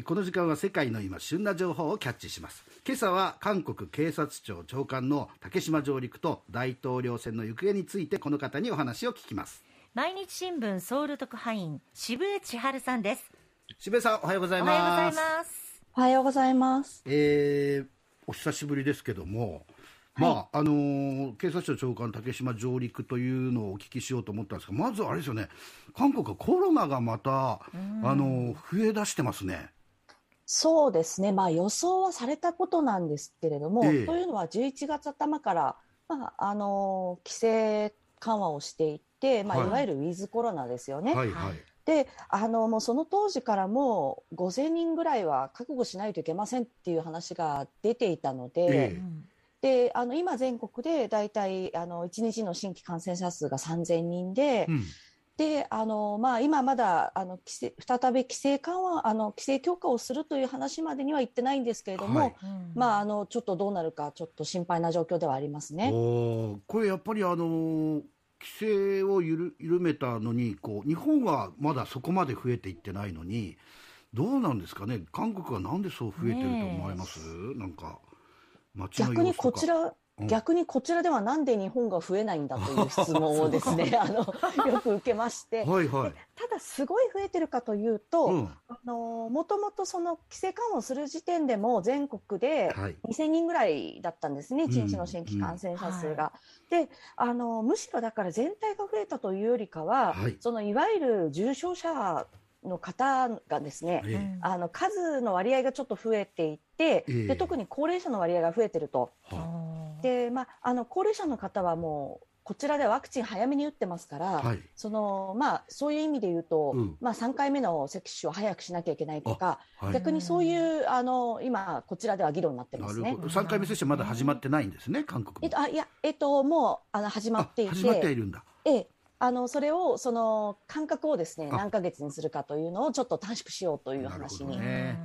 この時間は世界の今旬な情報をキャッチします。今朝は韓国警察庁長官の竹島上陸と大統領選の行方についてこの方にお話を聞きます。毎日新聞ソウル特派員渋江千春さんです。渋江さんおはようございます。おはようございます。おはようございます。えー、お久しぶりですけどもまあ、はい、あのー、警察庁長官竹島上陸というのをお聞きしようと思ったんですがまずあれですよね。韓国はコロナがまた、あのー、増え出してますねそうですね、まあ、予想はされたことなんですけれども、ええ、というのは11月頭から、まあ、あの規制緩和をしていて、まあ、い。わゆるウィズコロナですよね。はいはい。であのもうその当時からもう5000人ぐらいは覚悟しないといけませんっていう話が出ていたので、え、であの今、全国で大体あの1日の新規感染者数が3000人で、うんであのまあ、今まだあの規制再び規制緩和あの規制強化をするという話までには言ってないんですけれども、はい、まあ、あのちょっとどうなるかちょっと心配な状況ではありますね。これやっぱりあの規制を緩めたのにこう日本はまだそこまで増えていってないのにどうなんですかね。韓国はなんでそう増えてると思います、なんか。逆にこちら逆にこちらではなんで日本が増えないんだという質問をですねあのよく受けまして、はいはい、ただすごい増えてるかというと、うん、あのもともとその規制緩和をする時点でも全国で2000人ぐらいだったんですね、はい、1日の新規感染者数が。うん。うん、であのむしろだから全体が増えたというよりかは、はい、そのいわゆる重症者の方がですね、ええ、あの数の割合がちょっと増えていて、え、で特に高齢者の割合が増えてると。で、まあ、あの高齢者の方はもうこちらでワクチン早めに打ってますから、はい、そのまあ、そういう意味で言うと、うん、まあ、3回目の接種を早くしなきゃいけないとか、はい、逆にそういうあの今、こちらでは議論になってますね。3回目接種まだ始まってないんですね、韓国えっと、あいや、えっと、もうあの始まっていて、始まっているんだ。ええあのそれをその間隔をですね何ヶ月にするかというのをちょっと短縮しようという話にな,、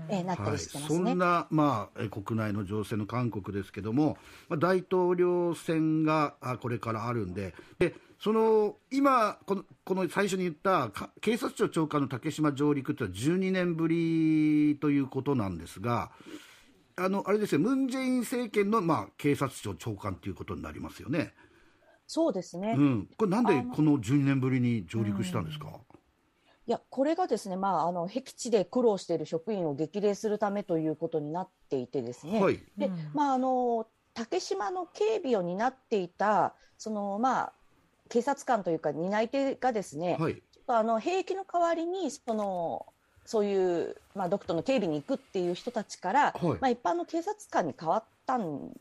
えなったりしてますね、はい、そんな、まあ、国内の情勢の韓国ですけども、まあ、大統領選がこれからあるんででその今この、この最初に言った警察庁長官の竹島上陸というのは12年ぶりということなんですが。あのあれですよ、ムン・ジェイン政権の、まあ、警察庁長官ということになりますよね。そうですね、うん、これなんでこの12年ぶりに上陸したんですか、いやこれがですね、まあ、あの僻地で苦労している職員を激励するためということになっていてですね、はい、でまあ、あの竹島の警備を担っていたその、まあ、警察官というか担い手がですね、はい、ちょっとあの兵役の代わりにそのそういう、まあ、ドクトの警備に行くっていう人たちから、はい、まあ、一般の警察官に変わったん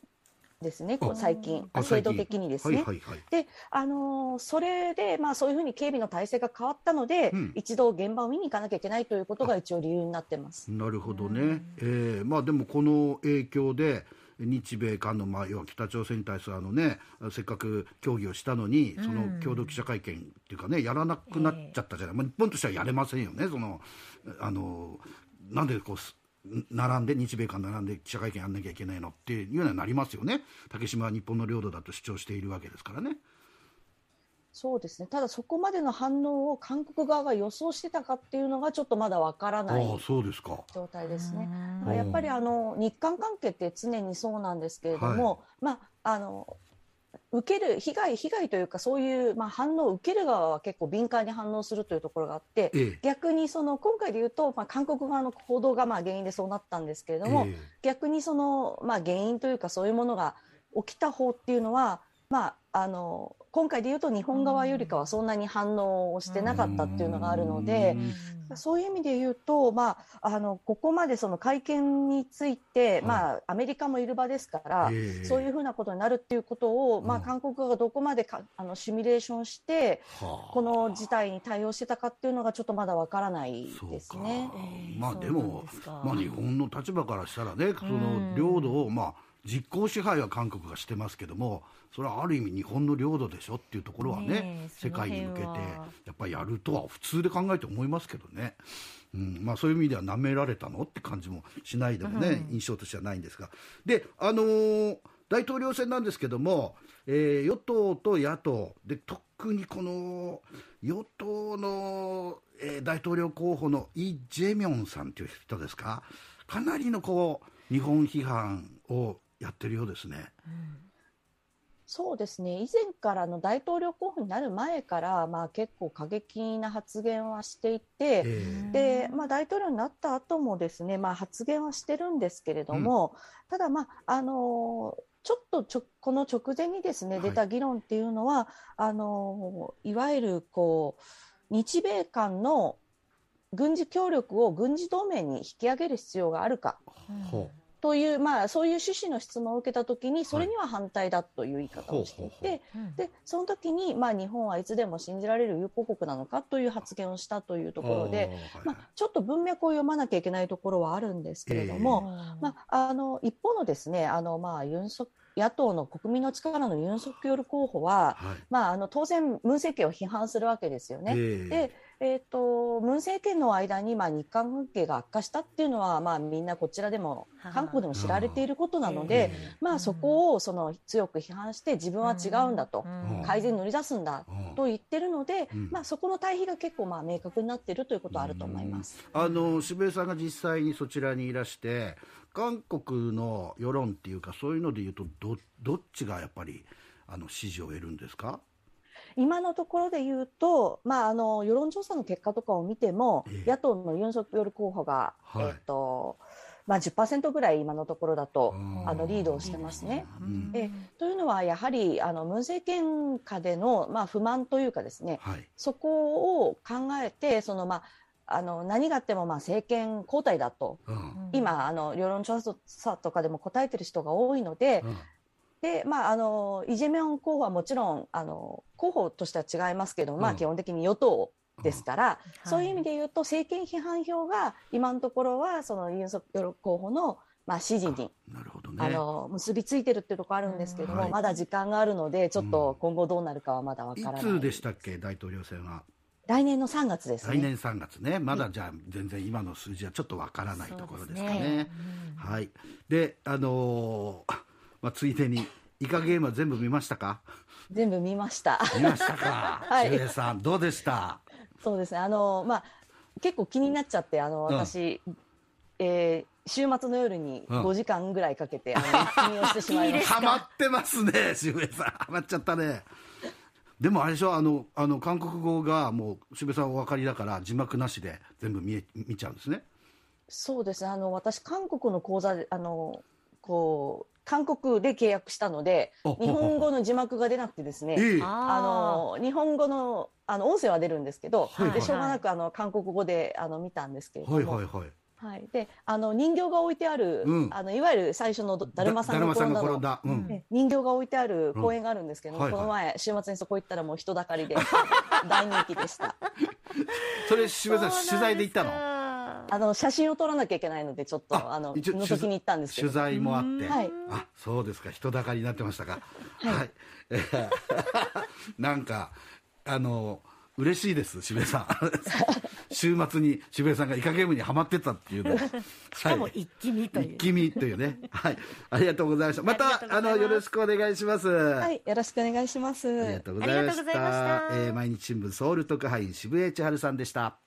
ですね、こう最近、制度的にですね。はいはいはい、で、あのー、それで、まあ、そういうふうに警備の体制が変わったので、うん、一度現場を見に行かなきゃいけないということが一応理由になってます。なるほどね。えー、まあ、でもこの影響で、日米韓の、まあ、要は北朝鮮に対するあの、ね、せっかく協議をしたのに、その共同記者会見っていうかね、やらなくなっちゃったじゃない、まあ、日本としてはやれませんよね、そのあのなんでこう並んで日米韓並んで記者会見やんなきゃいけないのっていうようになりますよね。竹島は日本の領土だと主張しているわけですからね。そうですね。ただそこまでの反応を韓国側が予想してたかっていうのがちょっとまだわからない状態ですね。やっぱりあの日韓関係って常にそうなんですけれども、はい、まああの受ける被害、被害というかそういう、まあ、反応を受ける側は結構敏感に反応するというところがあって、ええ、逆にその今回で言うと、まあ、韓国側の報道がまあ原因でそうなったんですけれども、え、逆にその、まあ、原因というかそういうものが起きた方っていうのは、まあ、あの今回で言うと日本側よりかはそんなに反応をしてなかったっていうのがあるので、そういう意味で言うと、まあ、あのここまでその会見について、まあ、アメリカもいる場ですから、そういうふうなことになるっていうことを、まあ、韓国側がどこまでかあのシミュレーションして、この事態に対応してたかっていうのがちょっとまだわからないですね。まあ、でもまあ、日本の立場からしたらねその領土を、まあ実効支配は韓国がしてますけどもそれはある意味日本の領土でしょっていうところはね、ね、世界に向けてやっぱりやるとは普通で考えて思いますけどね。うんまあ、そういう意味ではなめられたのって感じもしないでもね、うん、印象としてはないんですが。で、あのー、大統領選なんですけども、えー、与党と野党。で特特にこの与党の、えー、大統領候補のイ・ジェミョンさんという人ですか、かなりのこう日本批判をやってるようですね。うん。そうですね。以前からの大統領候補になる前から、まあ、結構過激な発言はしていて、でまあ、大統領になった後もですね、まあ、発言はしてるんですけれども、うん、ただ、まああのちょっとちょこの直前にですね出た議論っていうのは、はい、あのいわゆるこう日米間の軍事協力を軍事同盟に引き上げる必要があるか。う。んという、まあ、そういう趣旨の質問を受けたときに、それには反対だという言い方をしていて、で、その時に、まあ、日本はいつでも信じられる友好国なのかという発言をしたというところで、まあ、ちょっと文脈を読まなきゃいけないところはあるんですけれども、まあ、あの、一方のですね、あの、まあ、ユンソ野党の国民の力のユン・ソクヨル候補は、はい、まあ、あの当然、ムン政権を批判するわけですよね。でえーと、ムン政権の間に、まあ、日韓関係が悪化したっていうのは、まあ、みんなこちらでも韓国でも知られていることなので、まあ、そこをその強く批判して自分は違うんだと、改善に乗り出すんだと言ってるので、まあ、そこの対比が結構まあ明確になっているということはあると思います、あの渋谷さんが実際にそちらにいらして韓国の世論っていうかそういうのでいうとどどっちがやっぱりあの支持を得るんですか？今のところで言うと、まあ、あの世論調査の結果とかを見ても、えー、野党のユン・ソクヨル候補が、はい、えーとまあ10、ぐらい今のところだとあのリードをしてますね。うん、えというのはやはりあのムン政権下での、まあ、不満というかですね、はい、そこを考えてその、まあ、あの何があってもまあ政権交代だと、うん、今あの世論調査とかでも答えてる人が多いので、うん、でまあ、あのイ・ジェミョン候補はもちろんあの候補としては違いますけど、うん、まあ、基本的に与党ですから、うん、そういう意味で言うと、政権批判票が今のところはそのユン・ソクヨル候補のまあ、支持になるほど、ね、あの結びついてるっていうところあるんですけども、はい、まだ時間があるので、ちょっと今後どうなるかはまだわからない、いつでしたっけ、大統領選は？来年の3月です、ね、来年3月ね、まだじゃあ、全然今の数字はちょっとわからないところですかね。ね。うん、はい。で、あのー、まあ、ついでに、イカゲームは全部見ましたか？全部見ました。見ましたか？はい。周さん、どうでした？そうですね。あの、まあ、結構気になっちゃって、あの、私、うん、えー、週末の夜に5時間ぐらいかけて、うん、あの、見をしてしまいました。ハマってますね、渋谷さん。ハマっちゃったね。でもあれでしょあのあの韓国語がもう渋谷さんお分かりだから字幕なしで全部見え見ちゃうんですねそうですねあの私韓国の講座であのこう韓国で契約したので日本語の字幕が出なくてですねあの日本語のあの音声は出るんですけど、はい、でしょうがなくあの韓国語であの見たんですけれども、はいはいはい、はい、であの人形が置いてある、うん、あのいわゆる最初のだるまさんが転んだの、うん、人形が置いてある公園があるんですけど、うん。はいはい、この前週末にそこ行ったらもう人だかりで 大人気でした。それ渋谷さん取材で行ったの？あの写真を撮らなきゃいけないのでちょっとあの覗きに行ったんですけど取材もあって、はい、あそうですか人だかりになってましたかはい、はい、なんかあの嬉しいです、渋谷さん。週末に渋谷さんがイカゲームにはまってたっていうの。しかも一気見という。一気見というね。はい。ありがとうございました。また、あの、よろしくお願いします。はい。よろしくお願いします。ありがとうございました。えー、毎日新聞ソウル特派員渋谷千春さんでした。